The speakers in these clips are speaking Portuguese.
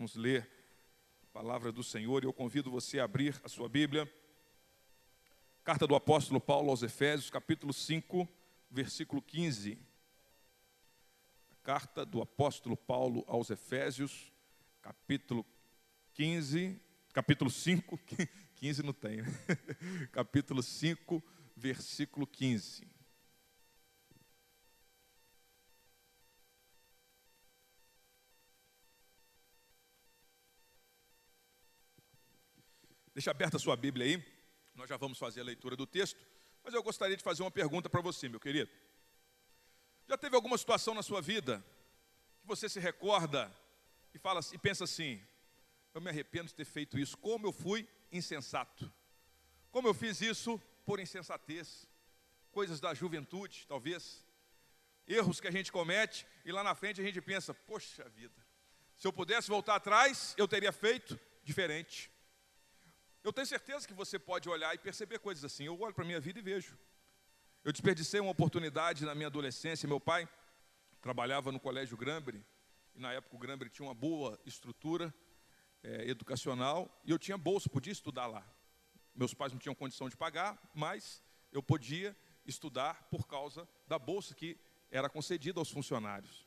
Vamos ler a palavra do Senhor e eu convido você a abrir a sua Bíblia. Carta do apóstolo Paulo aos Efésios, capítulo 5, versículo 15. Carta do apóstolo Paulo aos Efésios, capítulo 15, capítulo 5, 15 não tem, né? capítulo 5, versículo 15. Deixa aberta a sua Bíblia aí, nós já vamos fazer a leitura do texto, mas eu gostaria de fazer uma pergunta para você, meu querido. Já teve alguma situação na sua vida que você se recorda e fala e pensa assim: eu me arrependo de ter feito isso, como eu fui insensato, como eu fiz isso por insensatez, coisas da juventude, talvez, erros que a gente comete e lá na frente a gente pensa: poxa vida, se eu pudesse voltar atrás, eu teria feito diferente. Eu tenho certeza que você pode olhar e perceber coisas assim. Eu olho para a minha vida e vejo. Eu desperdicei uma oportunidade na minha adolescência. Meu pai trabalhava no Colégio Grambre, e na época o Grambre tinha uma boa estrutura é, educacional, e eu tinha bolsa, podia estudar lá. Meus pais não tinham condição de pagar, mas eu podia estudar por causa da bolsa que era concedida aos funcionários.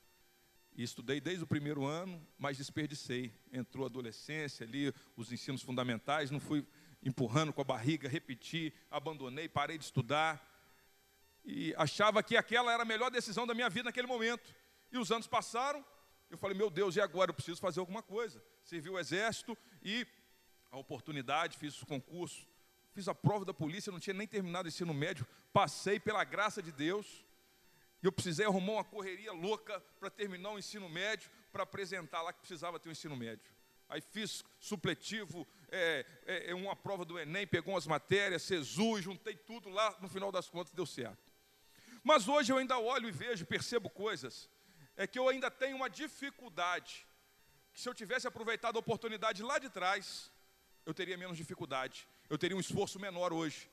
Estudei desde o primeiro ano, mas desperdicei. Entrou a adolescência ali, os ensinos fundamentais, não fui empurrando com a barriga, repeti, abandonei, parei de estudar. E achava que aquela era a melhor decisão da minha vida naquele momento. E os anos passaram, eu falei, meu Deus, e agora? Eu preciso fazer alguma coisa. Servi o exército e a oportunidade, fiz o concurso, fiz a prova da polícia, não tinha nem terminado o ensino médio, passei pela graça de Deus e eu precisei arrumar uma correria louca para terminar o ensino médio, para apresentar lá que precisava ter o um ensino médio. Aí fiz supletivo, é, é, é, uma prova do Enem, pegou umas matérias, SESU, juntei tudo lá, no final das contas deu certo. Mas hoje eu ainda olho e vejo, percebo coisas, é que eu ainda tenho uma dificuldade, que se eu tivesse aproveitado a oportunidade lá de trás, eu teria menos dificuldade, eu teria um esforço menor hoje.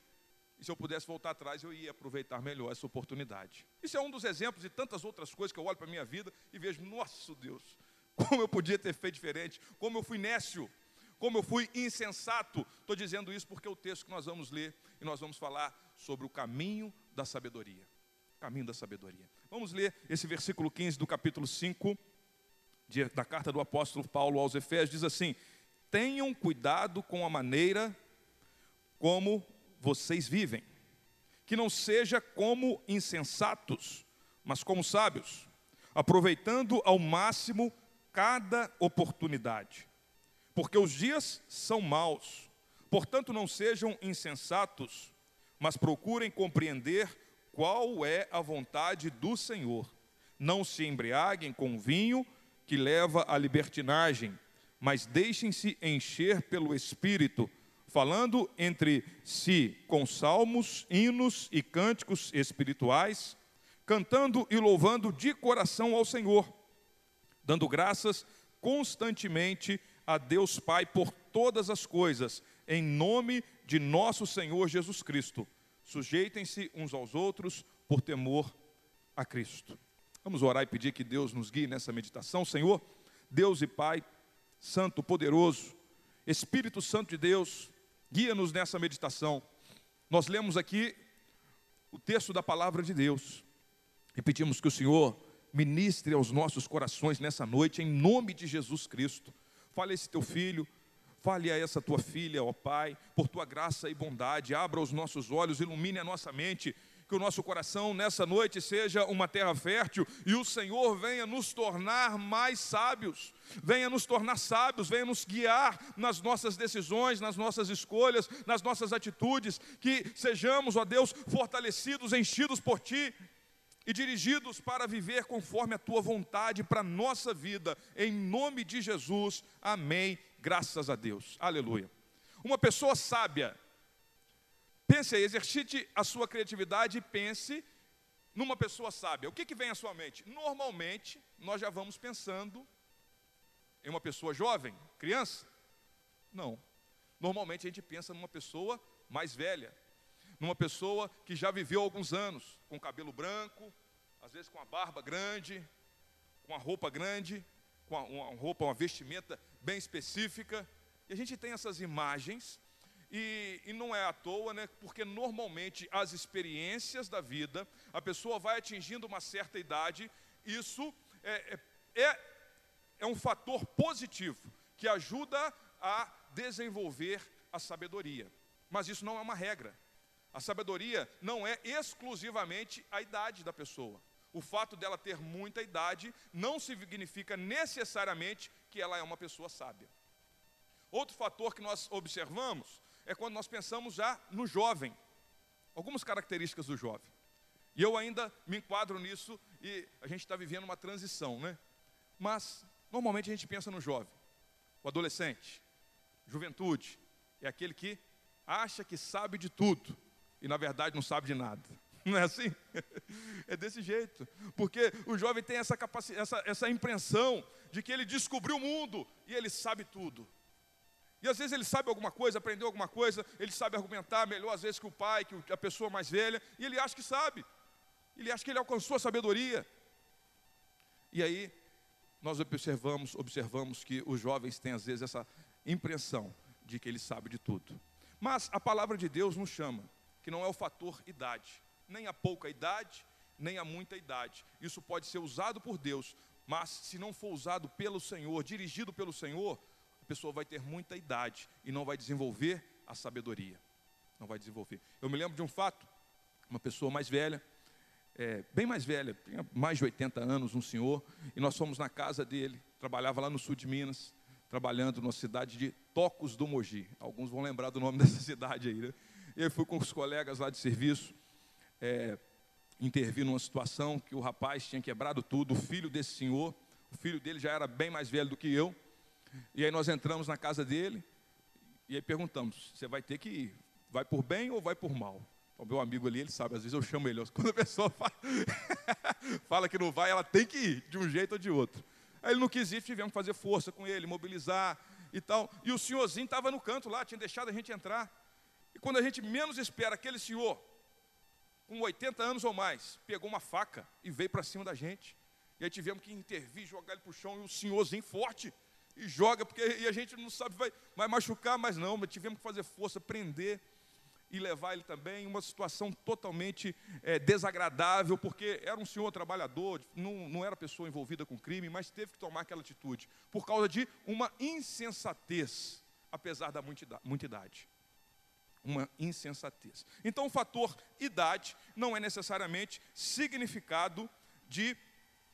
E se eu pudesse voltar atrás, eu ia aproveitar melhor essa oportunidade. Isso é um dos exemplos de tantas outras coisas que eu olho para a minha vida e vejo, nosso Deus, como eu podia ter feito diferente, como eu fui nécio, como eu fui insensato. Estou dizendo isso porque é o texto que nós vamos ler e nós vamos falar sobre o caminho da sabedoria. Caminho da sabedoria. Vamos ler esse versículo 15 do capítulo 5 de, da carta do apóstolo Paulo aos Efésios. Diz assim: Tenham cuidado com a maneira como vocês vivem. Que não seja como insensatos, mas como sábios, aproveitando ao máximo cada oportunidade. Porque os dias são maus. Portanto, não sejam insensatos, mas procurem compreender qual é a vontade do Senhor. Não se embriaguem com vinho que leva à libertinagem, mas deixem-se encher pelo Espírito falando entre si com salmos, hinos e cânticos espirituais, cantando e louvando de coração ao Senhor, dando graças constantemente a Deus Pai por todas as coisas, em nome de nosso Senhor Jesus Cristo. Sujeitem-se uns aos outros por temor a Cristo. Vamos orar e pedir que Deus nos guie nessa meditação. Senhor, Deus e Pai, Santo, Poderoso, Espírito Santo de Deus, Guia-nos nessa meditação. Nós lemos aqui o texto da palavra de Deus e pedimos que o Senhor ministre aos nossos corações nessa noite, em nome de Jesus Cristo. Fale a esse teu filho, fale a essa tua filha, ó Pai, por tua graça e bondade, abra os nossos olhos, ilumine a nossa mente que o nosso coração nessa noite seja uma terra fértil e o Senhor venha nos tornar mais sábios, venha nos tornar sábios, venha nos guiar nas nossas decisões, nas nossas escolhas, nas nossas atitudes, que sejamos, ó Deus, fortalecidos, enchidos por Ti e dirigidos para viver conforme a Tua vontade para a nossa vida, em nome de Jesus, amém. Graças a Deus, aleluia. Uma pessoa sábia, Pense aí, exercite a sua criatividade e pense numa pessoa sábia. O que, que vem à sua mente? Normalmente, nós já vamos pensando em uma pessoa jovem, criança? Não. Normalmente a gente pensa numa pessoa mais velha, numa pessoa que já viveu alguns anos, com cabelo branco, às vezes com a barba grande, com a roupa grande, com uma roupa, uma vestimenta bem específica, e a gente tem essas imagens, e, e, não é à toa, né? Porque normalmente as experiências da vida, a pessoa vai atingindo uma certa idade, isso é, é, é, é um fator positivo que ajuda a desenvolver a sabedoria. Mas isso não é uma regra. A sabedoria não é exclusivamente a idade da pessoa. O fato dela ter muita idade não significa necessariamente que ela é uma pessoa sábia. Outro fator que nós observamos é quando nós pensamos já no jovem. Algumas características do jovem. E eu ainda me enquadro nisso e a gente está vivendo uma transição, né? Mas, normalmente a gente pensa no jovem, o adolescente, juventude, é aquele que acha que sabe de tudo e na verdade não sabe de nada. Não é assim? É desse jeito. Porque o jovem tem essa, capacidade, essa, essa impressão de que ele descobriu o mundo e ele sabe tudo. E às vezes ele sabe alguma coisa, aprendeu alguma coisa, ele sabe argumentar melhor às vezes que o pai, que a pessoa mais velha, e ele acha que sabe. Ele acha que ele alcançou a sabedoria. E aí nós observamos, observamos que os jovens têm às vezes essa impressão de que ele sabe de tudo. Mas a palavra de Deus nos chama que não é o fator idade, nem a pouca idade, nem a muita idade. Isso pode ser usado por Deus, mas se não for usado pelo Senhor, dirigido pelo Senhor, pessoa vai ter muita idade e não vai desenvolver a sabedoria. Não vai desenvolver. Eu me lembro de um fato, uma pessoa mais velha, é, bem mais velha, tinha mais de 80 anos, um senhor, e nós fomos na casa dele, trabalhava lá no sul de Minas, trabalhando na cidade de Tocos do Mogi. Alguns vão lembrar do nome dessa cidade aí, né? Eu fui com os colegas lá de serviço, é, intervir numa situação que o rapaz tinha quebrado tudo, o filho desse senhor, o filho dele já era bem mais velho do que eu, e aí nós entramos na casa dele, e aí perguntamos, você vai ter que ir, vai por bem ou vai por mal? O meu amigo ali, ele sabe, às vezes eu chamo ele, quando a pessoa fala, fala que não vai, ela tem que ir, de um jeito ou de outro. Aí ele não quis ir, tivemos que fazer força com ele, mobilizar e tal. E o senhorzinho estava no canto lá, tinha deixado a gente entrar. E quando a gente menos espera, aquele senhor, com 80 anos ou mais, pegou uma faca e veio para cima da gente. E aí tivemos que intervir, jogar ele para o chão, e o senhorzinho forte, e joga, porque e a gente não sabe, vai, vai machucar, mas não, mas tivemos que fazer força, prender e levar ele também em uma situação totalmente é, desagradável, porque era um senhor trabalhador, não, não era pessoa envolvida com crime, mas teve que tomar aquela atitude, por causa de uma insensatez, apesar da muita idade uma insensatez. Então, o fator idade não é necessariamente significado de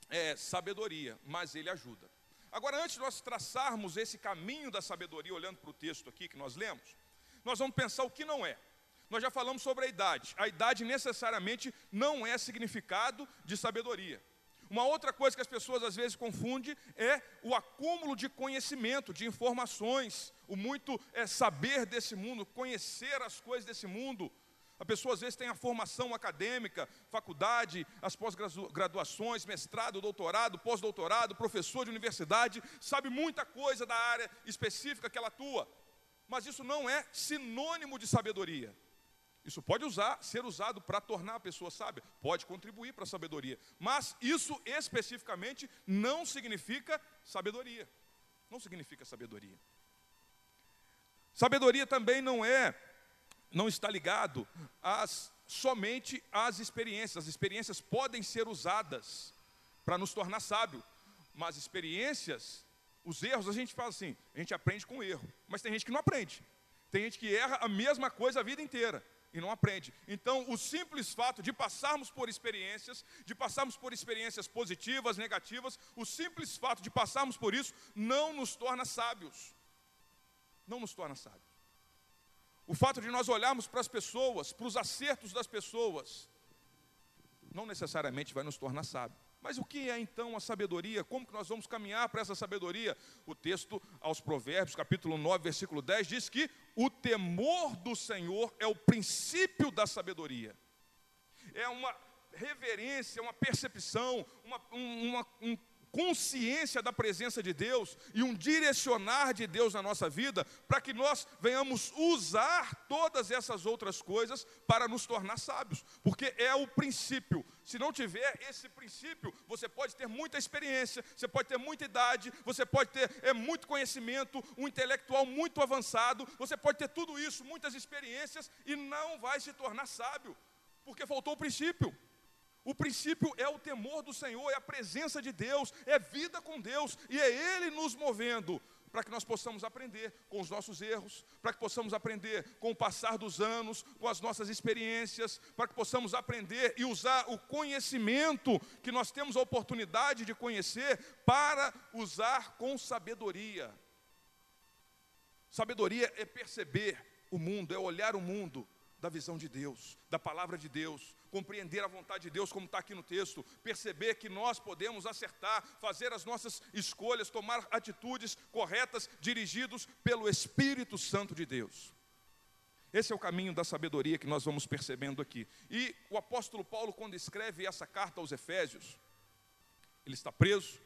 é, sabedoria, mas ele ajuda. Agora, antes de nós traçarmos esse caminho da sabedoria, olhando para o texto aqui que nós lemos, nós vamos pensar o que não é. Nós já falamos sobre a idade. A idade necessariamente não é significado de sabedoria. Uma outra coisa que as pessoas às vezes confundem é o acúmulo de conhecimento, de informações, o muito é, saber desse mundo, conhecer as coisas desse mundo. A pessoa às vezes tem a formação acadêmica, faculdade, as pós-graduações, mestrado, doutorado, pós-doutorado, professor de universidade, sabe muita coisa da área específica que ela atua, mas isso não é sinônimo de sabedoria. Isso pode usar, ser usado para tornar a pessoa sábia, pode contribuir para a sabedoria, mas isso especificamente não significa sabedoria. Não significa sabedoria. Sabedoria também não é, não está ligado às, somente às experiências. As experiências podem ser usadas para nos tornar sábio, mas experiências, os erros, a gente fala assim, a gente aprende com erro, mas tem gente que não aprende. Tem gente que erra a mesma coisa a vida inteira e não aprende. Então, o simples fato de passarmos por experiências, de passarmos por experiências positivas, negativas, o simples fato de passarmos por isso não nos torna sábios. Não nos torna sábios. O fato de nós olharmos para as pessoas, para os acertos das pessoas, não necessariamente vai nos tornar sábios. Mas o que é então a sabedoria? Como que nós vamos caminhar para essa sabedoria? O texto aos Provérbios, capítulo 9, versículo 10, diz que o temor do Senhor é o princípio da sabedoria. É uma reverência, uma percepção, uma, uma um consciência da presença de Deus e um direcionar de Deus na nossa vida, para que nós venhamos usar todas essas outras coisas para nos tornar sábios, porque é o princípio. Se não tiver esse princípio, você pode ter muita experiência, você pode ter muita idade, você pode ter é, muito conhecimento, um intelectual muito avançado, você pode ter tudo isso, muitas experiências, e não vai se tornar sábio, porque faltou o princípio. O princípio é o temor do Senhor, é a presença de Deus, é vida com Deus, e é Ele nos movendo para que nós possamos aprender com os nossos erros, para que possamos aprender com o passar dos anos, com as nossas experiências, para que possamos aprender e usar o conhecimento que nós temos a oportunidade de conhecer para usar com sabedoria. Sabedoria é perceber o mundo, é olhar o mundo da visão de Deus, da palavra de Deus, compreender a vontade de Deus, como está aqui no texto, perceber que nós podemos acertar, fazer as nossas escolhas, tomar atitudes corretas, dirigidos pelo Espírito Santo de Deus. Esse é o caminho da sabedoria que nós vamos percebendo aqui. E o apóstolo Paulo, quando escreve essa carta aos Efésios, ele está preso,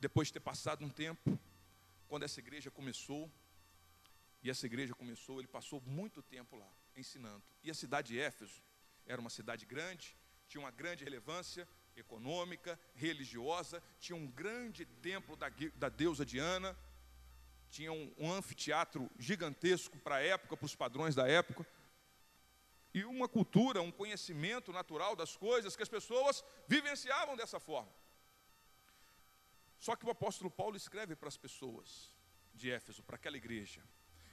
depois de ter passado um tempo, quando essa igreja começou, e essa igreja começou, ele passou muito tempo lá, ensinando. E a cidade de Éfeso era uma cidade grande, tinha uma grande relevância econômica, religiosa, tinha um grande templo da, da deusa Diana, tinha um, um anfiteatro gigantesco para a época, para os padrões da época, e uma cultura, um conhecimento natural das coisas que as pessoas vivenciavam dessa forma. Só que o apóstolo Paulo escreve para as pessoas de Éfeso, para aquela igreja,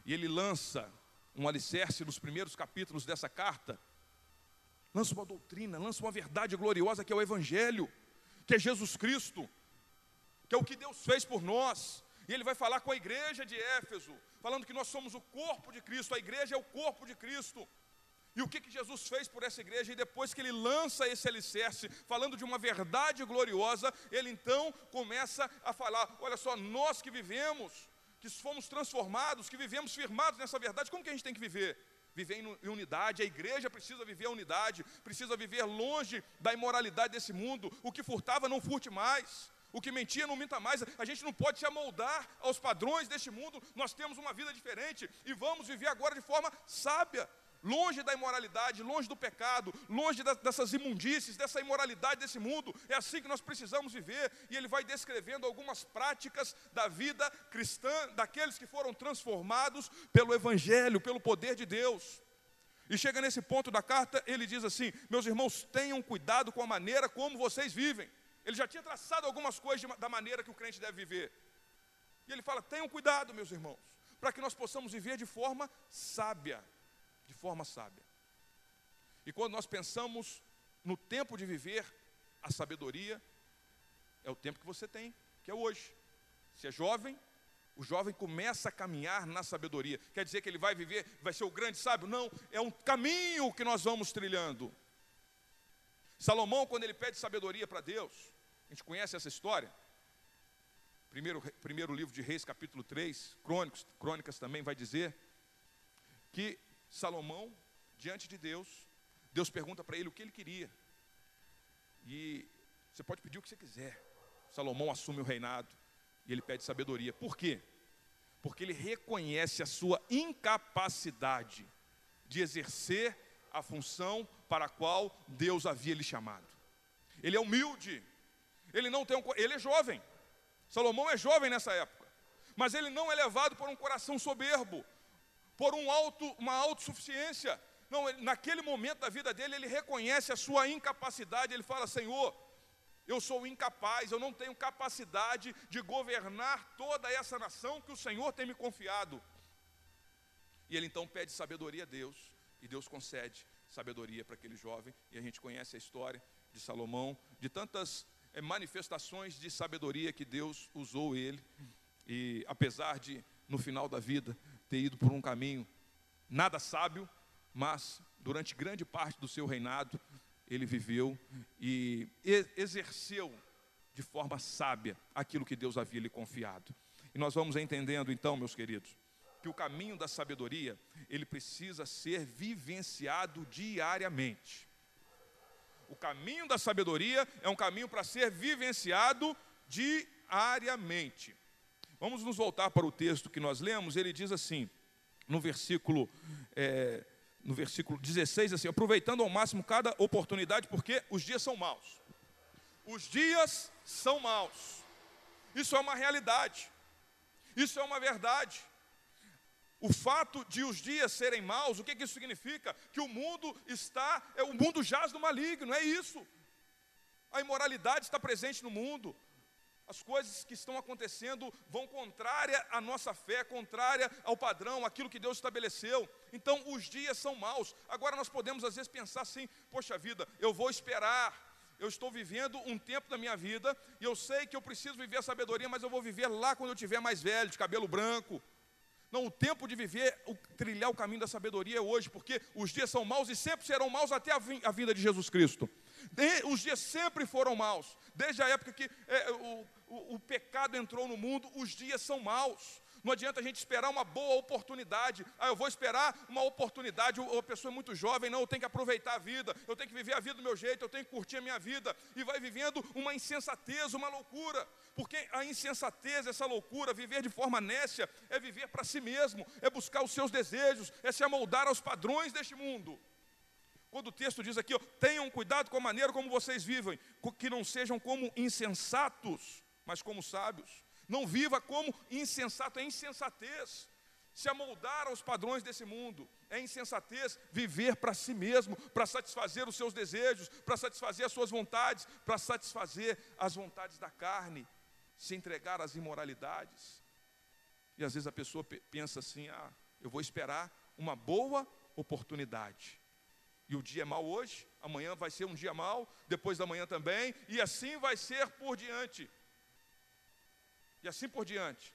e ele lança um alicerce nos primeiros capítulos dessa carta, lança uma doutrina, lança uma verdade gloriosa que é o Evangelho, que é Jesus Cristo, que é o que Deus fez por nós. E ele vai falar com a igreja de Éfeso, falando que nós somos o corpo de Cristo, a igreja é o corpo de Cristo. E o que, que Jesus fez por essa igreja? E depois que ele lança esse alicerce, falando de uma verdade gloriosa, ele então começa a falar: olha só, nós que vivemos, que fomos transformados, que vivemos firmados nessa verdade, como que a gente tem que viver? Viver em unidade, a igreja precisa viver a unidade, precisa viver longe da imoralidade desse mundo. O que furtava, não furte mais. O que mentia, não minta mais. A gente não pode se amoldar aos padrões deste mundo. Nós temos uma vida diferente e vamos viver agora de forma sábia longe da imoralidade, longe do pecado, longe dessas imundícies, dessa imoralidade desse mundo. É assim que nós precisamos viver. E ele vai descrevendo algumas práticas da vida cristã, daqueles que foram transformados pelo Evangelho, pelo poder de Deus. E chega nesse ponto da carta, ele diz assim: Meus irmãos, tenham cuidado com a maneira como vocês vivem. Ele já tinha traçado algumas coisas da maneira que o crente deve viver. E ele fala: Tenham cuidado, meus irmãos, para que nós possamos viver de forma sábia, de forma sábia. E quando nós pensamos no tempo de viver, a sabedoria é o tempo que você tem, que é hoje. Se é jovem, o jovem começa a caminhar na sabedoria. Quer dizer que ele vai viver, vai ser o grande sábio? Não, é um caminho que nós vamos trilhando. Salomão, quando ele pede sabedoria para Deus, a gente conhece essa história. Primeiro, primeiro livro de Reis, capítulo 3, Crônicas, Crônicas também vai dizer que Salomão, diante de Deus, Deus pergunta para ele o que ele queria. E você pode pedir o que você quiser. Salomão assume o reinado e ele pede sabedoria. Por quê? Porque ele reconhece a sua incapacidade de exercer a função para a qual Deus havia lhe chamado. Ele é humilde. Ele não tem um, ele é jovem. Salomão é jovem nessa época. Mas ele não é levado por um coração soberbo por um auto, uma autossuficiência. Não, ele, naquele momento da vida dele, ele reconhece a sua incapacidade, ele fala: Senhor, eu sou incapaz, eu não tenho capacidade de governar toda essa nação que o Senhor tem me confiado. E ele então pede sabedoria a Deus, e Deus concede sabedoria para aquele jovem, e a gente conhece a história de Salomão, de tantas é, manifestações de sabedoria que Deus usou ele, e apesar de, no final da vida, ter ido por um caminho nada sábio, mas durante grande parte do seu reinado, ele viveu e exerceu de forma sábia aquilo que Deus havia lhe confiado. E nós vamos entendendo então, meus queridos, que o caminho da sabedoria, ele precisa ser vivenciado diariamente. O caminho da sabedoria é um caminho para ser vivenciado diariamente. Vamos nos voltar para o texto que nós lemos, ele diz assim, no versículo é, no versículo 16, assim: aproveitando ao máximo cada oportunidade, porque os dias são maus. Os dias são maus. Isso é uma realidade. Isso é uma verdade. O fato de os dias serem maus, o que, que isso significa? Que o mundo está, é, o mundo jaz no maligno, é isso. A imoralidade está presente no mundo, as coisas que estão acontecendo vão contrária à nossa fé, contrária ao padrão, aquilo que Deus estabeleceu. Então, os dias são maus. Agora, nós podemos às vezes pensar assim: poxa vida, eu vou esperar. Eu estou vivendo um tempo da minha vida e eu sei que eu preciso viver a sabedoria, mas eu vou viver lá quando eu tiver mais velho, de cabelo branco. Não, o tempo de viver, o, trilhar o caminho da sabedoria é hoje, porque os dias são maus e sempre serão maus até a, a vinda de Jesus Cristo. Os dias sempre foram maus, desde a época que é, o, o, o pecado entrou no mundo, os dias são maus. Não adianta a gente esperar uma boa oportunidade. Ah, eu vou esperar uma oportunidade. A pessoa é muito jovem, não, eu tenho que aproveitar a vida, eu tenho que viver a vida do meu jeito, eu tenho que curtir a minha vida. E vai vivendo uma insensatez, uma loucura. Porque a insensatez, essa loucura, viver de forma nécia, é viver para si mesmo, é buscar os seus desejos, é se amoldar aos padrões deste mundo. Quando o texto diz aqui, ó, tenham cuidado com a maneira como vocês vivem, que não sejam como insensatos, mas como sábios. Não viva como insensato, é insensatez. Se amoldar aos padrões desse mundo, é insensatez viver para si mesmo, para satisfazer os seus desejos, para satisfazer as suas vontades, para satisfazer as vontades da carne, se entregar às imoralidades. E às vezes a pessoa pensa assim: ah, eu vou esperar uma boa oportunidade. E o dia é mau hoje, amanhã vai ser um dia mau, depois da manhã também, e assim vai ser por diante e assim por diante.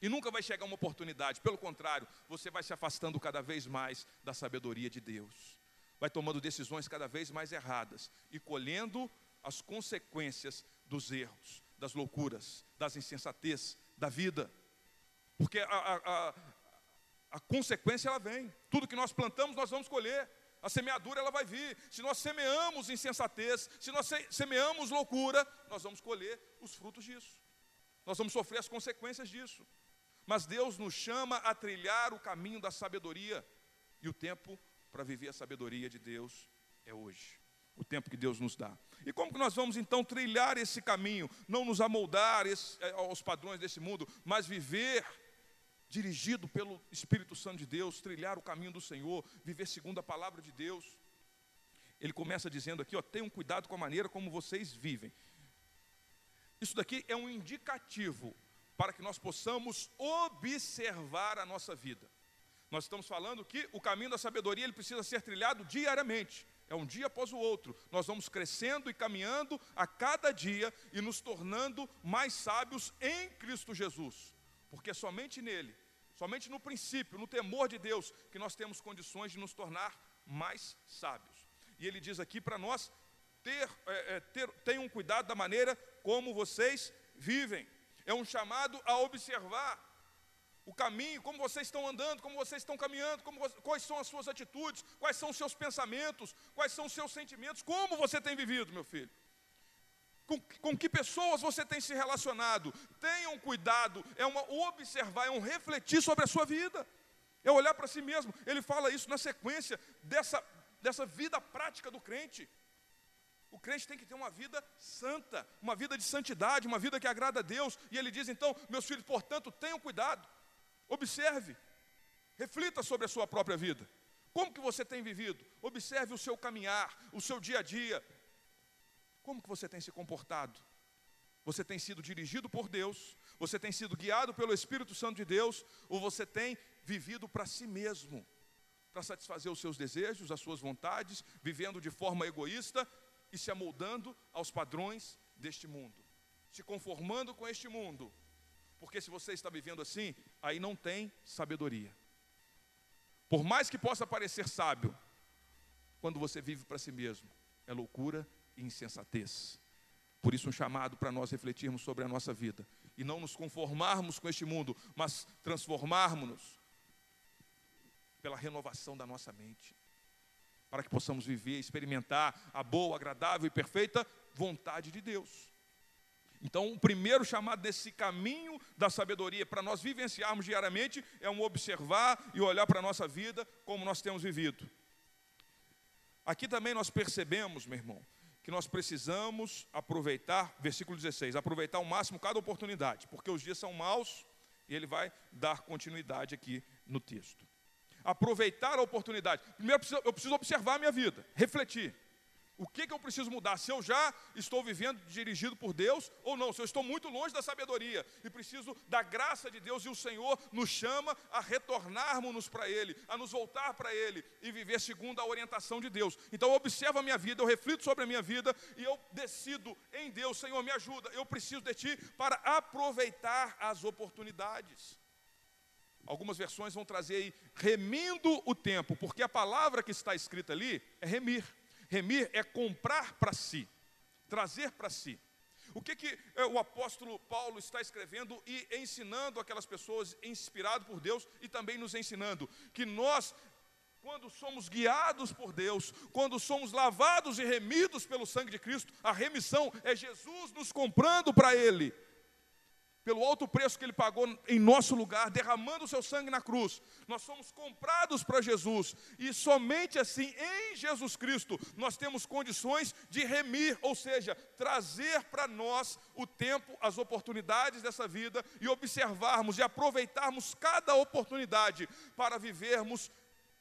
E nunca vai chegar uma oportunidade, pelo contrário, você vai se afastando cada vez mais da sabedoria de Deus, vai tomando decisões cada vez mais erradas e colhendo as consequências dos erros, das loucuras, das insensatez da vida, porque a, a, a, a consequência ela vem, tudo que nós plantamos nós vamos colher. A semeadura ela vai vir. Se nós semeamos insensatez, se nós semeamos loucura, nós vamos colher os frutos disso nós vamos sofrer as consequências disso. Mas Deus nos chama a trilhar o caminho da sabedoria, e o tempo para viver a sabedoria de Deus é hoje. O tempo que Deus nos dá. E como que nós vamos então trilhar esse caminho? Não nos amoldar esse, eh, aos padrões desse mundo, mas viver dirigido pelo Espírito Santo de Deus, trilhar o caminho do Senhor, viver segundo a palavra de Deus. Ele começa dizendo aqui, ó, tenham cuidado com a maneira como vocês vivem. Isso daqui é um indicativo para que nós possamos observar a nossa vida. Nós estamos falando que o caminho da sabedoria ele precisa ser trilhado diariamente. É um dia após o outro. Nós vamos crescendo e caminhando a cada dia e nos tornando mais sábios em Cristo Jesus. Porque somente nele, somente no princípio, no temor de Deus, que nós temos condições de nos tornar mais sábios. E ele diz aqui para nós ter, é, é, ter, tenham cuidado da maneira como vocês vivem. É um chamado a observar o caminho, como vocês estão andando, como vocês estão caminhando, como, quais são as suas atitudes, quais são os seus pensamentos, quais são os seus sentimentos, como você tem vivido, meu filho. Com, com que pessoas você tem se relacionado. Tenham cuidado, é uma observar, é um refletir sobre a sua vida. É olhar para si mesmo. Ele fala isso na sequência dessa, dessa vida prática do crente. O crente tem que ter uma vida santa, uma vida de santidade, uma vida que agrada a Deus. E ele diz então, meus filhos, portanto, tenham cuidado, observe, reflita sobre a sua própria vida. Como que você tem vivido? Observe o seu caminhar, o seu dia a dia. Como que você tem se comportado? Você tem sido dirigido por Deus? Você tem sido guiado pelo Espírito Santo de Deus? Ou você tem vivido para si mesmo? Para satisfazer os seus desejos, as suas vontades, vivendo de forma egoísta e se amoldando aos padrões deste mundo, se conformando com este mundo, porque se você está vivendo assim, aí não tem sabedoria. Por mais que possa parecer sábio, quando você vive para si mesmo, é loucura insensatez. Por isso, um chamado para nós refletirmos sobre a nossa vida e não nos conformarmos com este mundo, mas transformarmos-nos pela renovação da nossa mente para que possamos viver, experimentar a boa, agradável e perfeita vontade de Deus. Então, o primeiro chamado desse caminho da sabedoria para nós vivenciarmos diariamente é um observar e olhar para a nossa vida como nós temos vivido. Aqui também nós percebemos, meu irmão, que nós precisamos aproveitar, versículo 16, aproveitar ao máximo cada oportunidade, porque os dias são maus e ele vai dar continuidade aqui no texto. Aproveitar a oportunidade. Primeiro eu preciso, observar a minha vida, refletir. O que, que eu preciso mudar? Se eu já estou vivendo dirigido por Deus ou não, se eu estou muito longe da sabedoria e preciso da graça de Deus e o Senhor nos chama a retornarmos para Ele, a nos voltar para Ele e viver segundo a orientação de Deus. Então eu observo a minha vida, eu reflito sobre a minha vida e eu decido em Deus, Senhor, me ajuda, eu preciso de Ti para aproveitar as oportunidades. Algumas versões vão trazer aí, remindo o tempo, porque a palavra que está escrita ali é remir. Remir é comprar para si, trazer para si. O que, que é, o apóstolo Paulo está escrevendo e ensinando aquelas pessoas, inspirado por Deus e também nos ensinando? Que nós, quando somos guiados por Deus, quando somos lavados e remidos pelo sangue de Cristo, a remissão é Jesus nos comprando para Ele pelo alto preço que ele pagou em nosso lugar, derramando o seu sangue na cruz. Nós somos comprados para Jesus e somente assim, em Jesus Cristo, nós temos condições de remir, ou seja, trazer para nós o tempo, as oportunidades dessa vida e observarmos e aproveitarmos cada oportunidade para vivermos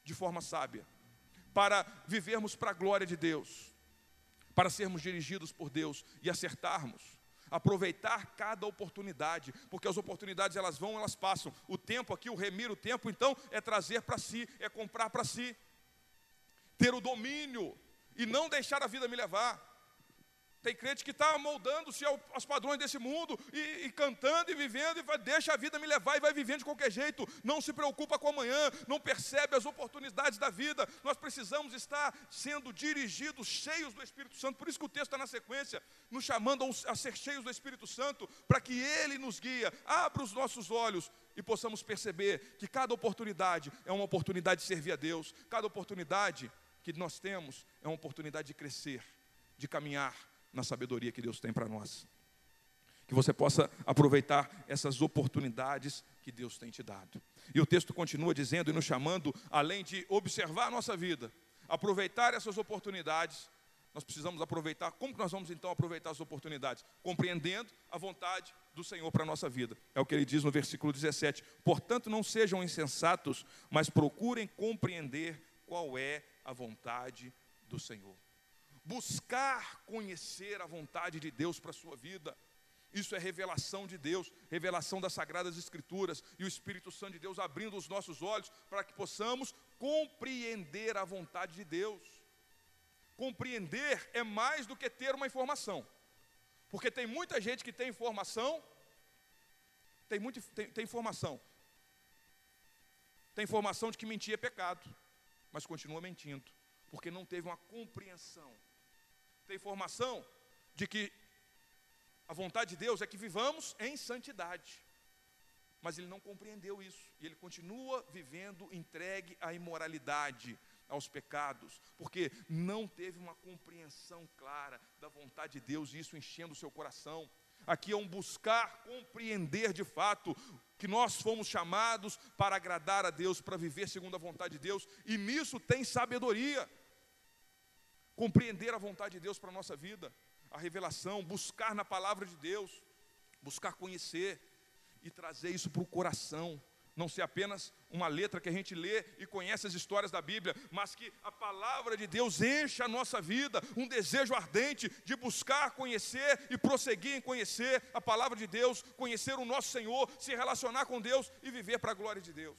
de forma sábia, para vivermos para a glória de Deus, para sermos dirigidos por Deus e acertarmos aproveitar cada oportunidade, porque as oportunidades elas vão, elas passam. O tempo aqui, o remir o tempo, então, é trazer para si, é comprar para si. Ter o domínio e não deixar a vida me levar. Tem crente que está moldando-se aos padrões desse mundo e, e, cantando e vivendo e vai, deixa a vida me levar e vai vivendo de qualquer jeito. Não se preocupa com amanhã, não percebe as oportunidades da vida. Nós precisamos estar sendo dirigidos, cheios do Espírito Santo. Por isso que o texto está na sequência, nos chamando a ser cheios do Espírito Santo, para que Ele nos guie, abra os nossos olhos e possamos perceber que cada oportunidade é uma oportunidade de servir a Deus. Cada oportunidade que nós temos é uma oportunidade de crescer, de caminhar na sabedoria que Deus tem para nós. Que você possa aproveitar essas oportunidades que Deus tem te dado. E o texto continua dizendo e nos chamando, além de observar a nossa vida, aproveitar essas oportunidades, nós precisamos aproveitar. Como que nós vamos então aproveitar as oportunidades? Compreendendo a vontade do Senhor para a nossa vida. É o que ele diz no versículo 17. Portanto, não sejam insensatos, mas procurem compreender qual é a vontade do Senhor buscar conhecer a vontade de Deus para a sua vida. Isso é revelação de Deus, revelação das Sagradas Escrituras e o Espírito Santo de Deus abrindo os nossos olhos para que possamos compreender a vontade de Deus. Compreender é mais do que ter uma informação, porque tem muita gente que tem informação, tem, muito, tem, tem informação, tem informação de que mentir é pecado, mas continua mentindo, porque não teve uma compreensão tem informação de que a vontade de Deus é que vivamos em santidade. Mas ele não compreendeu isso. E ele continua vivendo entregue à imoralidade, aos pecados, porque não teve uma compreensão clara da vontade de Deus, e isso enchendo o seu coração. Aqui é um buscar compreender de fato que nós fomos chamados para agradar a Deus, para viver segundo a vontade de Deus, e nisso tem sabedoria compreender a vontade de Deus para a nossa vida, a revelação, buscar na palavra de Deus, buscar conhecer e trazer isso para o coração. Não ser apenas uma letra que a gente lê e conhece as histórias da Bíblia, mas que a palavra de Deus encha a nossa vida, um desejo ardente de buscar conhecer e prosseguir em conhecer a palavra de Deus, conhecer o nosso Senhor, se relacionar com Deus e viver para a glória de Deus.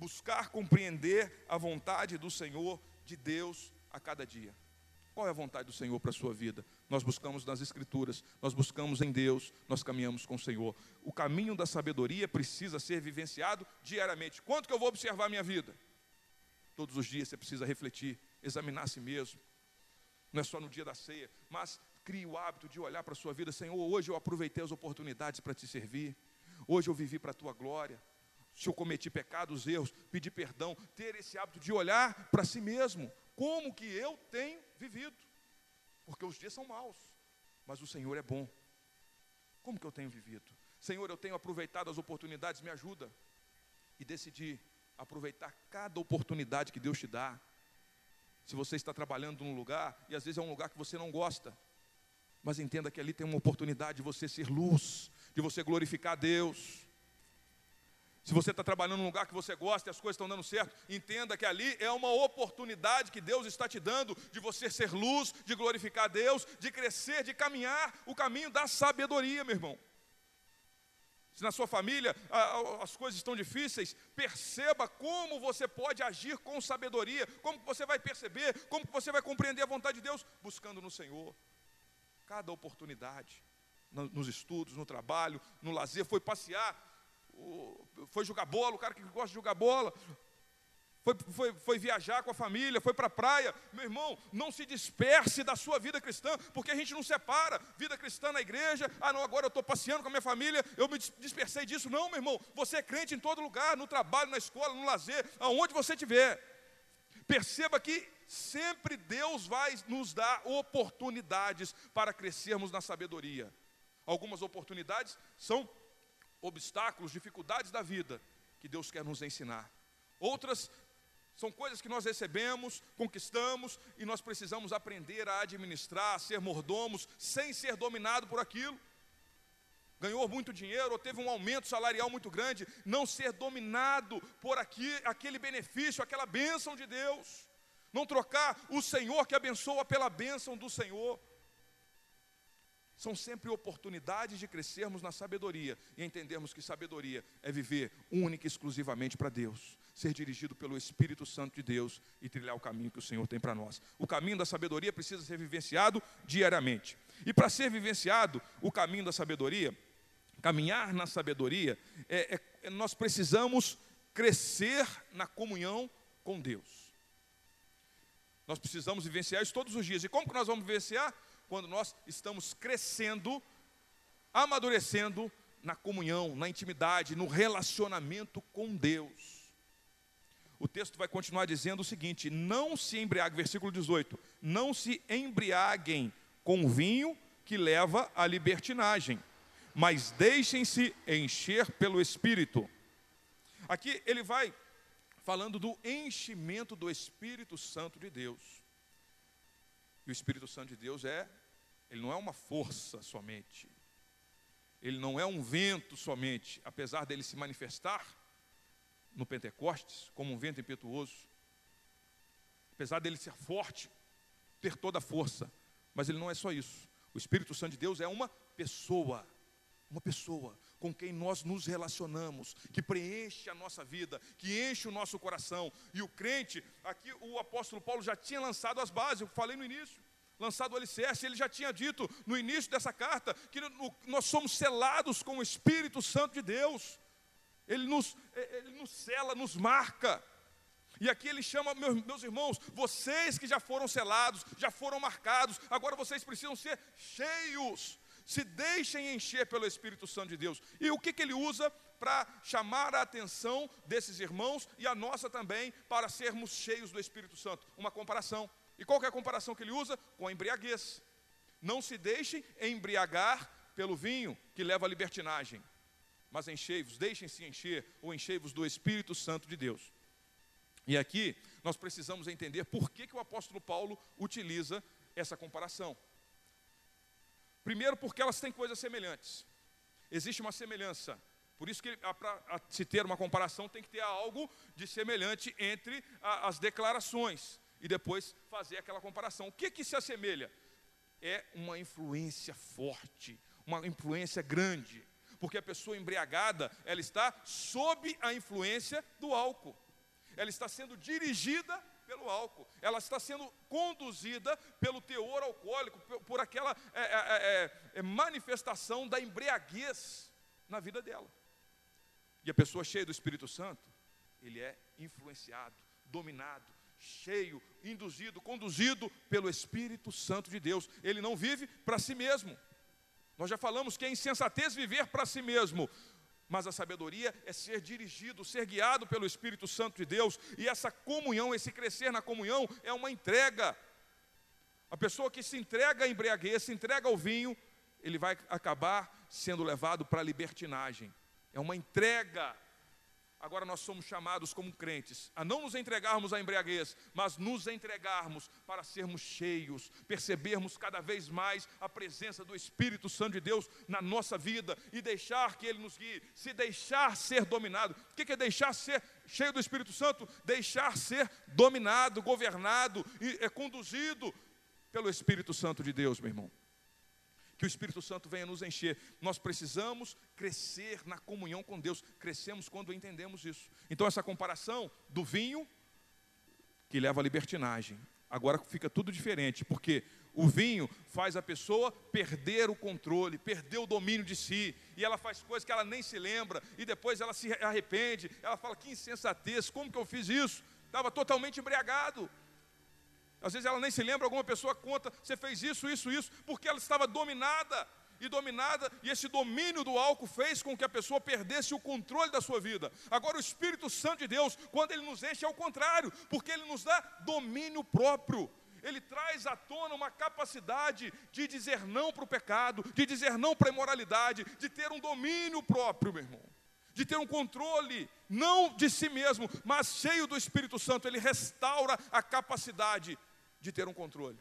Buscar compreender a vontade do Senhor, de Deus a cada dia. Qual é a vontade do Senhor para a sua vida? Nós buscamos nas Escrituras, nós buscamos em Deus, nós caminhamos com o Senhor. O caminho da sabedoria precisa ser vivenciado diariamente. Quanto que eu vou observar a minha vida? Todos os dias você precisa refletir, examinar a si mesmo. Não é só no dia da ceia, mas crie o hábito de olhar para a sua vida. Senhor, hoje eu aproveitei as oportunidades para te servir. Hoje eu vivi para a tua glória. Se eu cometi pecados, erros, pedir perdão, ter esse hábito de olhar para si mesmo como que eu tenho vivido. Porque os dias são maus, mas o Senhor é bom. Como que eu tenho vivido? Senhor, eu tenho aproveitado as oportunidades, me ajuda. E decidir aproveitar cada oportunidade que Deus te dá. Se você está trabalhando num lugar, e às vezes é um lugar que você não gosta, mas entenda que ali tem uma oportunidade de você ser luz, de você glorificar Deus. Se você está trabalhando num lugar que você gosta e as coisas estão dando certo, entenda que ali é uma oportunidade que Deus está te dando de você ser luz, de glorificar Deus, de crescer, de caminhar o caminho da sabedoria, meu irmão. Se na sua família as coisas estão difíceis, perceba como você pode agir com sabedoria, como você vai perceber, como você vai compreender a vontade de Deus, buscando no Senhor. Cada oportunidade, nos estudos, no trabalho, no lazer, foi passear, foi jogar bola, o cara que gosta de jogar bola, foi, foi, foi, viajar com a família, foi para a praia. Meu irmão, não se disperse da sua vida cristã, porque a gente não separa vida cristã na igreja. Ah, não, agora eu estou passeando com a minha família, eu me dispersei disso. Não, meu irmão, você é crente em todo lugar, no trabalho, na escola, no lazer, aonde você estiver. Perceba que sempre Deus vai nos dar oportunidades para crescermos na sabedoria. Algumas oportunidades são obstáculos, dificuldades da vida que Deus quer nos ensinar. Outras são coisas que nós recebemos, conquistamos e nós precisamos aprender a administrar, a ser mordomos, sem ser dominado por aquilo. Ganhou muito dinheiro ou teve um aumento salarial muito grande, não ser dominado por aqui, aquele benefício, aquela bênção de Deus. Não trocar o Senhor que abençoa pela bênção do Senhor. São sempre oportunidades de crescermos na sabedoria e entendermos que sabedoria é viver única e exclusivamente para Deus, ser dirigido pelo Espírito Santo de Deus e trilhar o caminho que o Senhor tem para nós. O caminho da sabedoria precisa ser vivenciado diariamente. E para ser vivenciado o caminho da sabedoria, caminhar na sabedoria, é, é, nós precisamos crescer na comunhão com Deus. Nós precisamos vivenciar isso todos os dias. E como que nós vamos vivenciar? Quando nós estamos crescendo, amadurecendo na comunhão, na intimidade, no relacionamento com Deus. O texto vai continuar dizendo o seguinte: não se embriaguem, versículo 18: não se embriaguem com vinho que leva à libertinagem, mas deixem-se encher pelo Espírito. Aqui ele vai falando do enchimento do Espírito Santo de Deus. E o Espírito Santo de Deus é ele não é uma força somente. Ele não é um vento somente, apesar dele se manifestar no Pentecostes como um vento impetuoso. Apesar dele ser forte, ter toda a força, mas ele não é só isso. O Espírito Santo de Deus é uma pessoa, uma pessoa com quem nós nos relacionamos, que preenche a nossa vida, que enche o nosso coração. E o crente, aqui o apóstolo Paulo já tinha lançado as bases, eu falei no início lançado o alicerce, ele já tinha dito no início dessa carta que nós somos selados com o Espírito Santo de Deus. Ele nos, ele nos sela, nos marca. E aqui ele chama, meus, meus irmãos, vocês que já foram selados, já foram marcados, agora vocês precisam ser cheios. Se deixem encher pelo Espírito Santo de Deus. E o que, que ele usa para chamar a atenção desses irmãos e a nossa também, para sermos cheios do Espírito Santo? Uma comparação. E qual é a comparação que ele usa? Com a embriaguez. Não se deixem embriagar pelo vinho que leva à libertinagem, mas enchei-vos, deixem-se encher, ou enchei-vos do Espírito Santo de Deus. E aqui nós precisamos entender por que, que o apóstolo Paulo utiliza essa comparação. Primeiro, porque elas têm coisas semelhantes. Existe uma semelhança. Por isso que para se ter uma comparação tem que ter algo de semelhante entre a, as declarações e depois fazer aquela comparação. O que que se assemelha? É uma influência forte, uma influência grande, porque a pessoa embriagada, ela está sob a influência do álcool. Ela está sendo dirigida pelo álcool, ela está sendo conduzida pelo teor alcoólico, por aquela é, é, é, é, manifestação da embriaguez na vida dela. E a pessoa cheia do Espírito Santo, ele é influenciado, dominado, cheio, induzido, conduzido pelo Espírito Santo de Deus. Ele não vive para si mesmo. Nós já falamos que é insensatez viver para si mesmo. Mas a sabedoria é ser dirigido, ser guiado pelo Espírito Santo de Deus, e essa comunhão, esse crescer na comunhão, é uma entrega. A pessoa que se entrega à embriaguez, se entrega ao vinho, ele vai acabar sendo levado para a libertinagem. É uma entrega Agora nós somos chamados como crentes a não nos entregarmos à embriaguez, mas nos entregarmos para sermos cheios, percebermos cada vez mais a presença do Espírito Santo de Deus na nossa vida e deixar que Ele nos guie, se deixar ser dominado. O que é deixar ser cheio do Espírito Santo? Deixar ser dominado, governado e é conduzido pelo Espírito Santo de Deus, meu irmão que o Espírito Santo venha nos encher. Nós precisamos crescer na comunhão com Deus. Crescemos quando entendemos isso. Então, essa comparação do vinho que leva à libertinagem. Agora fica tudo diferente, porque o vinho faz a pessoa perder o controle, perder o domínio de si, e ela faz coisas que ela nem se lembra, e depois ela se arrepende, ela fala: que insensatez, como que eu fiz isso? Estava totalmente embriagado. Às vezes ela nem se lembra, alguma pessoa conta, você fez isso, isso, isso, porque ela estava dominada e dominada, e esse domínio do álcool fez com que a pessoa perdesse o controle da sua vida. Agora, o Espírito Santo de Deus, quando ele nos enche, é o contrário, porque ele nos dá domínio próprio. Ele traz à tona uma capacidade de dizer não para o pecado, de dizer não para a imoralidade, de ter um domínio próprio, meu irmão de ter um controle, não de si mesmo, mas cheio do Espírito Santo, ele restaura a capacidade de ter um controle,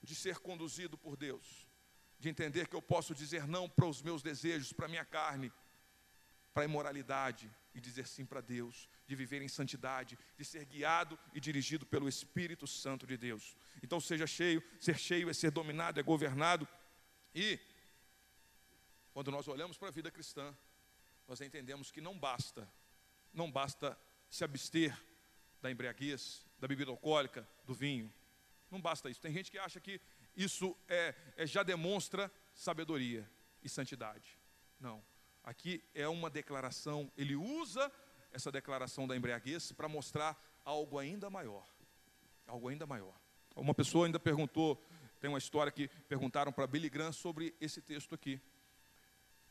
de ser conduzido por Deus, de entender que eu posso dizer não para os meus desejos, para a minha carne, para a imoralidade e dizer sim para Deus, de viver em santidade, de ser guiado e dirigido pelo Espírito Santo de Deus. Então seja cheio, ser cheio é ser dominado, é governado. E quando nós olhamos para a vida cristã, nós entendemos que não basta, não basta se abster da embriaguez, da bebida alcoólica, do vinho. Não basta isso. Tem gente que acha que isso é, é, já demonstra sabedoria e santidade. Não. Aqui é uma declaração, ele usa essa declaração da embriaguez para mostrar algo ainda maior. Algo ainda maior. Uma pessoa ainda perguntou, tem uma história que perguntaram para Billy Graham sobre esse texto aqui,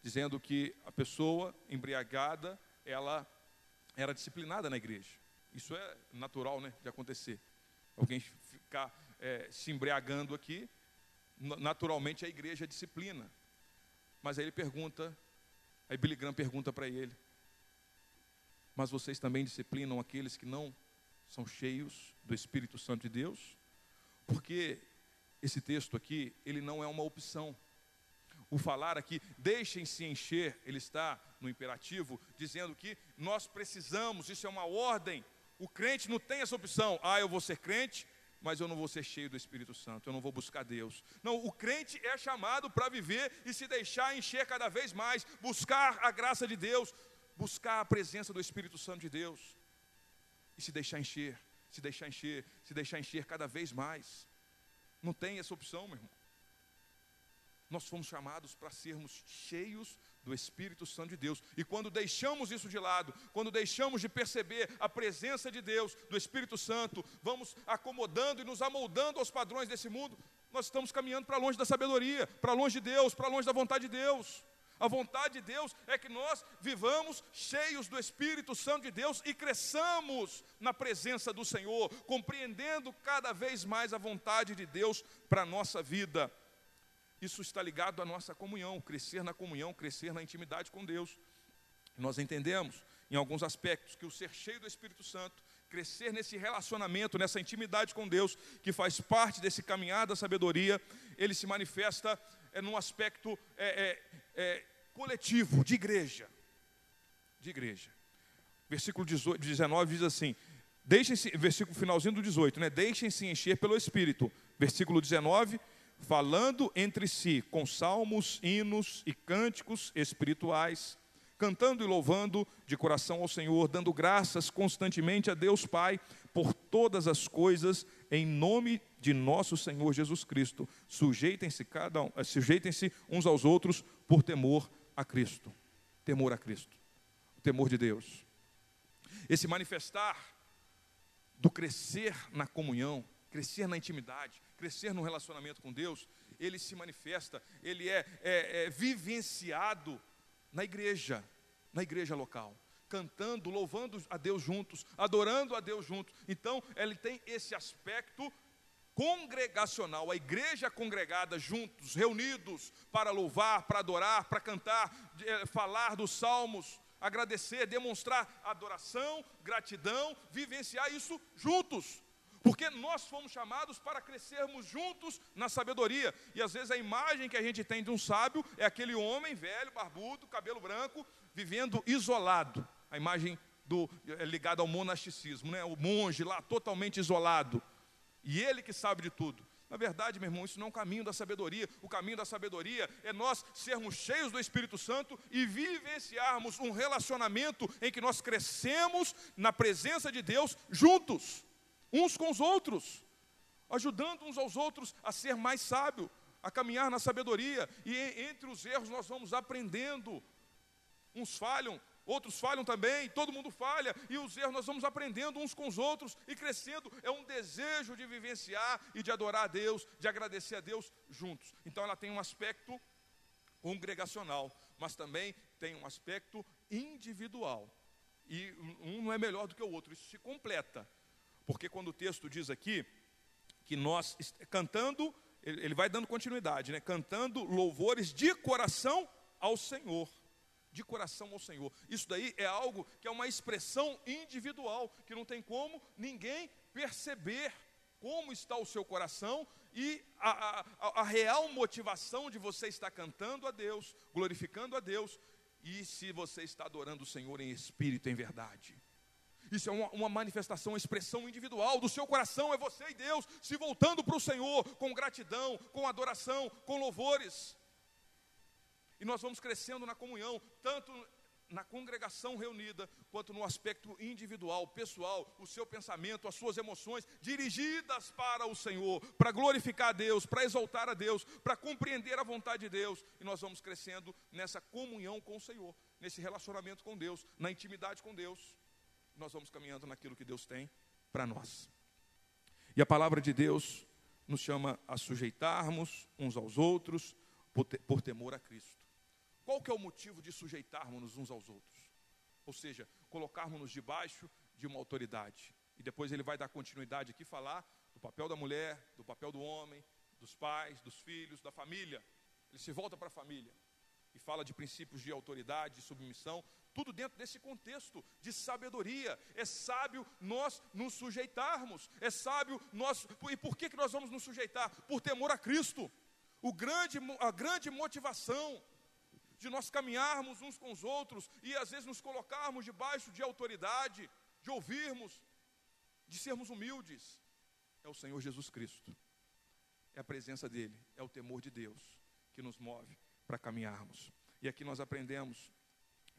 dizendo que a pessoa embriagada, ela era disciplinada na igreja. Isso é natural né, de acontecer. Alguém ficar é, se embriagando aqui, naturalmente a igreja disciplina. Mas aí ele pergunta, aí Billy Graham pergunta para ele, mas vocês também disciplinam aqueles que não são cheios do Espírito Santo de Deus? Porque esse texto aqui, ele não é uma opção. O falar aqui, deixem-se encher, ele está no imperativo, dizendo que nós precisamos, isso é uma ordem o crente não tem essa opção. Ah, eu vou ser crente, mas eu não vou ser cheio do Espírito Santo, eu não vou buscar Deus. Não, o crente é chamado para viver e se deixar encher cada vez mais, buscar a graça de Deus, buscar a presença do Espírito Santo de Deus. E se deixar encher, se deixar encher, se deixar encher cada vez mais. Não tem essa opção, meu irmão. Nós fomos chamados para sermos cheios do Espírito Santo de Deus. E quando deixamos isso de lado, quando deixamos de perceber a presença de Deus, do Espírito Santo, vamos acomodando e nos amoldando aos padrões desse mundo, nós estamos caminhando para longe da sabedoria, para longe de Deus, para longe da vontade de Deus. A vontade de Deus é que nós vivamos cheios do Espírito Santo de Deus e cresçamos na presença do Senhor, compreendendo cada vez mais a vontade de Deus para a nossa vida. Isso está ligado à nossa comunhão, crescer na comunhão, crescer na intimidade com Deus. Nós entendemos, em alguns aspectos, que o ser cheio do Espírito Santo, crescer nesse relacionamento, nessa intimidade com Deus, que faz parte desse caminhar da sabedoria, ele se manifesta é, num aspecto é, é, é coletivo, de igreja. De igreja. Versículo 18, 19 diz assim: deixem-se, versículo finalzinho do 18, né? Deixem-se encher pelo Espírito. Versículo 19 falando entre si com salmos, hinos e cânticos espirituais, cantando e louvando de coração ao Senhor, dando graças constantemente a Deus Pai por todas as coisas, em nome de nosso Senhor Jesus Cristo. Sujeitem-se cada um, sujeitem-se uns aos outros por temor a Cristo. Temor a Cristo. O temor de Deus. Esse manifestar do crescer na comunhão, crescer na intimidade, crescer no relacionamento com Deus, ele se manifesta, ele é, é, é vivenciado na igreja, na igreja local cantando, louvando a Deus juntos, adorando a Deus juntos. Então, ele tem esse aspecto congregacional, a igreja congregada juntos, reunidos para louvar, para adorar, para cantar, eh, falar dos salmos, agradecer, demonstrar adoração, gratidão, vivenciar isso juntos. Porque nós fomos chamados para crescermos juntos na sabedoria. E às vezes a imagem que a gente tem de um sábio é aquele homem velho, barbudo, cabelo branco, vivendo isolado. A imagem do, é ligada ao monasticismo, né? o monge lá totalmente isolado. E ele que sabe de tudo. Na verdade, meu irmão, isso não é um caminho da sabedoria. O caminho da sabedoria é nós sermos cheios do Espírito Santo e vivenciarmos um relacionamento em que nós crescemos na presença de Deus juntos, uns com os outros, ajudando uns aos outros a ser mais sábio, a caminhar na sabedoria. E entre os erros nós vamos aprendendo. Uns falham, outros falham também, todo mundo falha, e os erros nós vamos aprendendo uns com os outros e crescendo. É um desejo de vivenciar e de adorar a Deus, de agradecer a Deus juntos. Então ela tem um aspecto congregacional, mas também tem um aspecto individual. E um não é melhor do que o outro, isso se completa. Porque quando o texto diz aqui que nós cantando, ele vai dando continuidade, né? Cantando louvores de coração ao Senhor de coração ao Senhor. Isso daí é algo que é uma expressão individual, que não tem como ninguém perceber como está o seu coração e a, a, a real motivação de você estar cantando a Deus, glorificando a Deus, e se você está adorando o Senhor em espírito, em verdade. Isso é uma, uma, manifestação, uma expressão individual do seu coração, é você e Deus se voltando para o Senhor com gratidão, com adoração, com louvores. E nós vamos crescendo na comunhão, tanto na congregação reunida, quanto no aspecto individual, pessoal, o seu pensamento, as suas emoções, dirigidas para o Senhor, para glorificar a Deus, para exaltar a Deus, para compreender a vontade de Deus. E nós vamos crescendo nessa comunhão com o Senhor, nesse relacionamento com Deus, na intimidade com Deus. Nós vamos caminhando naquilo que Deus tem para nós. E a palavra de Deus nos chama a sujeitarmos uns aos outros por temor a Cristo. Qual que é o motivo de sujeitarmos uns aos outros? Ou seja, colocarmos-nos debaixo de uma autoridade. E depois ele vai dar continuidade aqui, falar do papel da mulher, do papel do homem, dos pais, dos filhos, da família. Ele se volta para a família e fala de princípios de autoridade, de submissão, tudo dentro desse contexto de sabedoria. É sábio nós nos sujeitarmos, é sábio nós. E por que, que nós vamos nos sujeitar? Por temor a Cristo. O grande, a grande motivação de nós caminharmos uns com os outros e às vezes nos colocarmos debaixo de autoridade, de ouvirmos, de sermos humildes, é o Senhor Jesus Cristo. É a presença dele, é o temor de Deus que nos move para caminharmos. E aqui nós aprendemos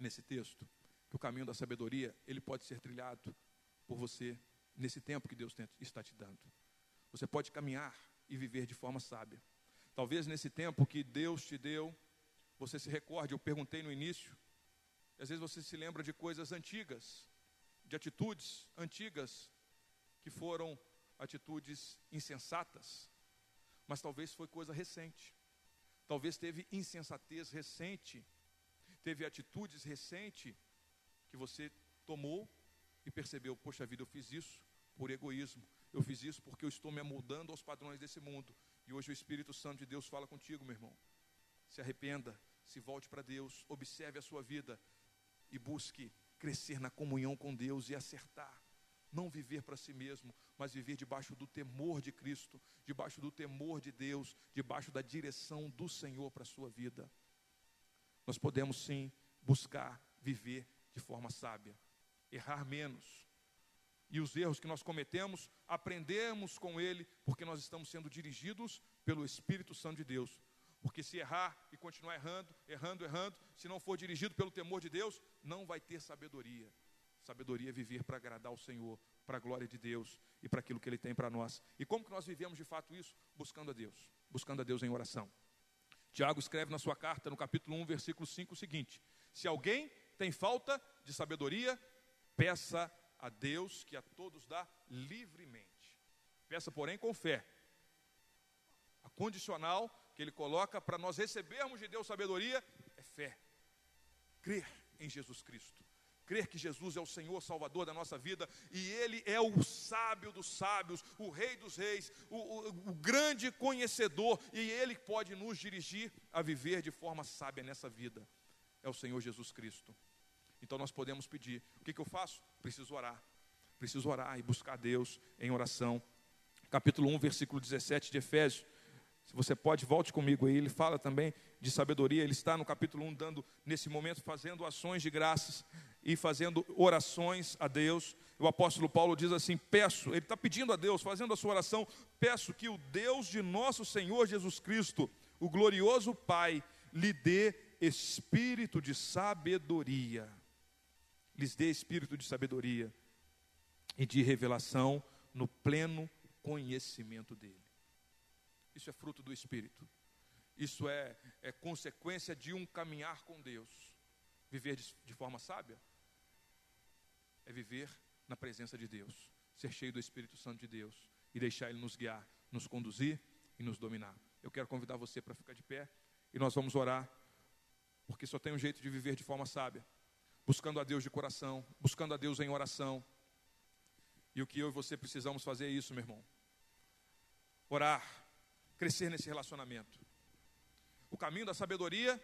nesse texto que o caminho da sabedoria, ele pode ser trilhado por você nesse tempo que Deus está te dando. Você pode caminhar e viver de forma sábia. Talvez nesse tempo que Deus te deu, você se recorde, eu perguntei no início, às vezes você se lembra de coisas antigas, de atitudes antigas que foram atitudes insensatas, mas talvez foi coisa recente. Talvez teve insensatez recente, teve atitudes recente que você tomou e percebeu, poxa vida, eu fiz isso por egoísmo. Eu fiz isso porque eu estou me amoldando aos padrões desse mundo. E hoje o Espírito Santo de Deus fala contigo, meu irmão. Se arrependa, se volte para Deus, observe a sua vida e busque crescer na comunhão com Deus e acertar. Não viver para si mesmo, mas viver debaixo do temor de Cristo, debaixo do temor de Deus, debaixo da direção do Senhor para a sua vida. Nós podemos sim buscar viver de forma sábia, errar menos. E os erros que nós cometemos, aprendemos com ele, porque nós estamos sendo dirigidos pelo Espírito Santo de Deus porque se errar e continuar errando, errando, errando, se não for dirigido pelo temor de Deus, não vai ter sabedoria. Sabedoria é viver para agradar o Senhor, para a glória de Deus e para aquilo que Ele tem para nós. E como que nós vivemos de fato isso? Buscando a Deus, buscando a Deus em oração. Tiago escreve na sua carta, no capítulo 1, versículo 5, o seguinte: Se alguém tem falta de sabedoria, peça a Deus que a todos dá livremente. Peça, porém, com fé. A condicional que ele coloca para nós recebermos de Deus sabedoria é fé. Crer em Jesus Cristo. Crer que Jesus é o Senhor Salvador da nossa vida e Ele é o sábio dos sábios, o Rei dos Reis, o, o, o grande conhecedor e Ele pode nos dirigir a viver de forma sábia nessa vida. É o Senhor Jesus Cristo. Então nós podemos pedir: o que, que eu faço? Preciso orar. Preciso orar e buscar Deus em oração. Capítulo 1, versículo 17 de Efésios. Se você pode, volte comigo aí. Ele fala também de sabedoria. Ele está no capítulo 1, dando, nesse momento, fazendo ações de graças e fazendo orações a Deus. O apóstolo Paulo diz assim: Peço, ele está pedindo a Deus, fazendo a sua oração, peço que o Deus de nosso Senhor Jesus Cristo, o glorioso Pai, lhe dê espírito de sabedoria, lhes dê espírito de sabedoria e de revelação no pleno conhecimento dele. Isso é fruto do Espírito. Isso é, é consequência de um caminhar com Deus. Viver de, de forma sábia é viver na presença de Deus, ser cheio do Espírito Santo de Deus e deixar Ele nos guiar, nos conduzir e nos dominar. Eu quero convidar você para ficar de pé e nós vamos orar, porque só tem um jeito de viver de forma sábia, buscando a Deus de coração, buscando a Deus em oração. E o que eu e você precisamos fazer é isso, meu irmão. Orar, crescer nesse relacionamento. O caminho da sabedoria,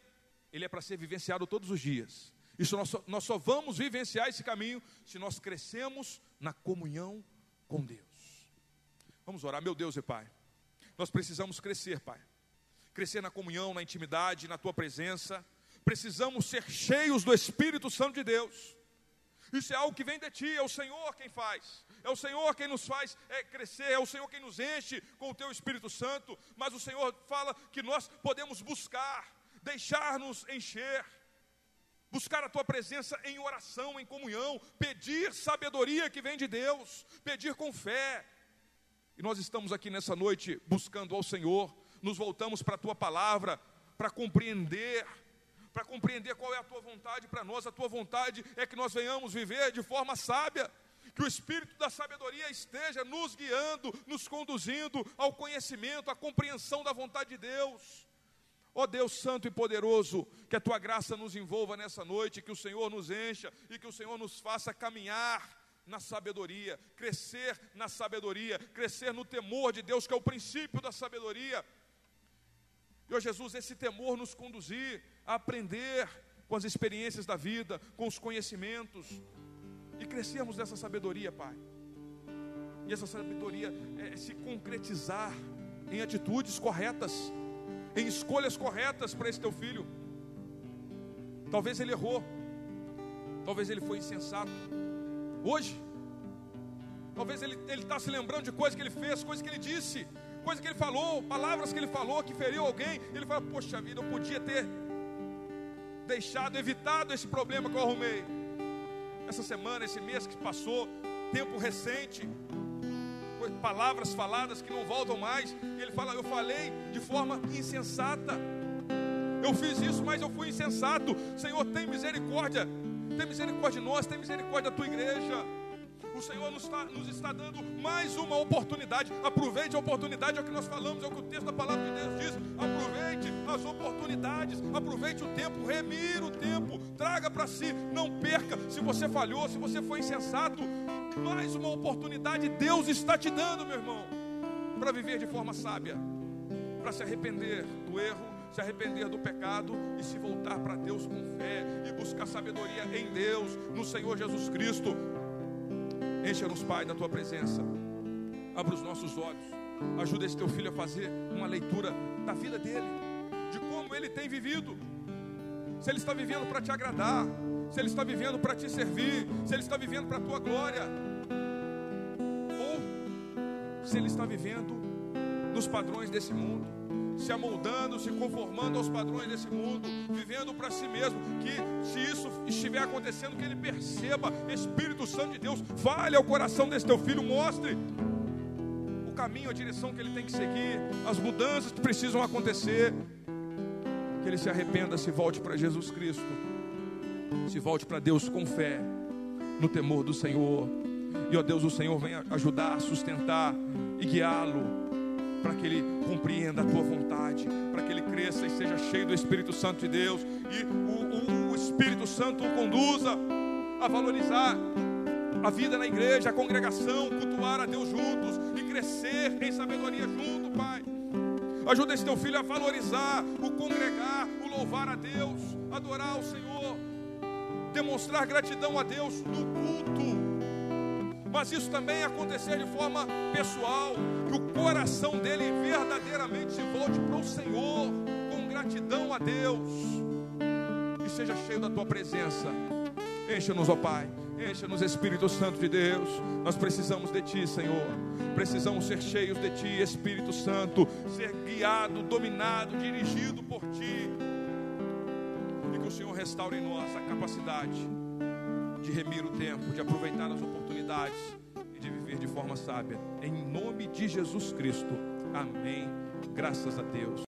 ele é para ser vivenciado todos os dias. Isso nós só, nós só vamos vivenciar esse caminho se nós crescemos na comunhão com Deus. Vamos orar, meu Deus e Pai. Nós precisamos crescer, Pai. Crescer na comunhão, na intimidade, na tua presença. Precisamos ser cheios do Espírito Santo de Deus. Isso é algo que vem de ti, é o Senhor quem faz. É o Senhor quem nos faz é, crescer, é o Senhor quem nos enche com o teu Espírito Santo. Mas o Senhor fala que nós podemos buscar, deixar-nos encher, buscar a tua presença em oração, em comunhão, pedir sabedoria que vem de Deus, pedir com fé. E nós estamos aqui nessa noite buscando ao Senhor, nos voltamos para a tua palavra, para compreender para compreender qual é a tua vontade para nós. A tua vontade é que nós venhamos viver de forma sábia. Que o Espírito da sabedoria esteja nos guiando, nos conduzindo ao conhecimento, à compreensão da vontade de Deus. Ó oh Deus Santo e Poderoso, que a tua graça nos envolva nessa noite, que o Senhor nos encha e que o Senhor nos faça caminhar na sabedoria, crescer na sabedoria, crescer no temor de Deus, que é o princípio da sabedoria. E, ó Jesus, esse temor nos conduzir aprender com as experiências da vida, com os conhecimentos e crescermos nessa sabedoria, Pai. E essa sabedoria é, é se concretizar em atitudes corretas, em escolhas corretas para esse teu filho. Talvez ele errou, talvez ele foi insensato. Hoje, talvez ele está se lembrando de coisas que ele fez, coisas que ele disse, coisas que ele falou, palavras que ele falou que feriu alguém. Ele fala: Poxa vida, eu podia ter deixado, evitado esse problema que eu arrumei. Essa semana, esse mês que passou, tempo recente, palavras faladas que não voltam mais. Ele fala: Eu falei de forma insensata. Eu fiz isso, mas eu fui insensato. Senhor, tem misericórdia. Tem misericórdia de nós, tem misericórdia da tua igreja. O Senhor nos está, nos está dando mais uma oportunidade. Aproveite a oportunidade, é o que nós falamos, é o que o texto da palavra de Deus diz. Aproveite as oportunidades, aproveite o tempo, remira o tempo, traga para si, não perca. Se você falhou, se você foi insensato, mais uma oportunidade Deus está te dando, meu irmão, para viver de forma sábia, para se arrepender do erro se arrepender do pecado e se voltar para Deus com fé e buscar sabedoria em Deus, no Senhor Jesus Cristo. Encha-nos, Pai, da tua presença. Abra os nossos olhos. Ajuda esse teu filho a fazer uma leitura da vida dele, de como ele tem vivido. Se ele está vivendo para te agradar, se ele está vivendo para te servir, se ele está vivendo para a tua glória, ou se ele está vivendo nos padrões desse mundo se amoldando, se conformando aos padrões desse mundo, vivendo para si mesmo. Que se isso estiver acontecendo, que ele perceba, Espírito Santo de Deus, fale ao coração desse teu filho, mostre o caminho, a direção que ele tem que seguir, as mudanças que precisam acontecer. Que ele se arrependa, se volte para Jesus Cristo, se volte para Deus com fé, no temor do Senhor. E ó Deus, o Senhor venha ajudar, sustentar e guiá-lo para que ele compreenda a tua vontade, para que ele cresça e seja cheio do Espírito Santo de Deus, e o, o, o Espírito Santo o conduza a valorizar a vida na igreja, a congregação, cultuar a Deus juntos e crescer em sabedoria junto, Pai. Ajuda esse teu filho a valorizar o congregar, o louvar a Deus, adorar o Senhor, demonstrar gratidão a Deus no culto. Mas isso também acontecer de forma pessoal, que o coração dele verdadeiramente se volte para o Senhor, com gratidão a Deus, e seja cheio da tua presença. Encha-nos, ó Pai. Encha-nos, Espírito Santo de Deus. Nós precisamos de Ti, Senhor. Precisamos ser cheios de Ti, Espírito Santo. Ser guiado, dominado, dirigido por Ti. E que o Senhor restaure em nós a capacidade de remir o tempo, de aproveitar as oportunidades e de viver de forma sábia. Em nome de Jesus Cristo. Amém. Graças a Deus.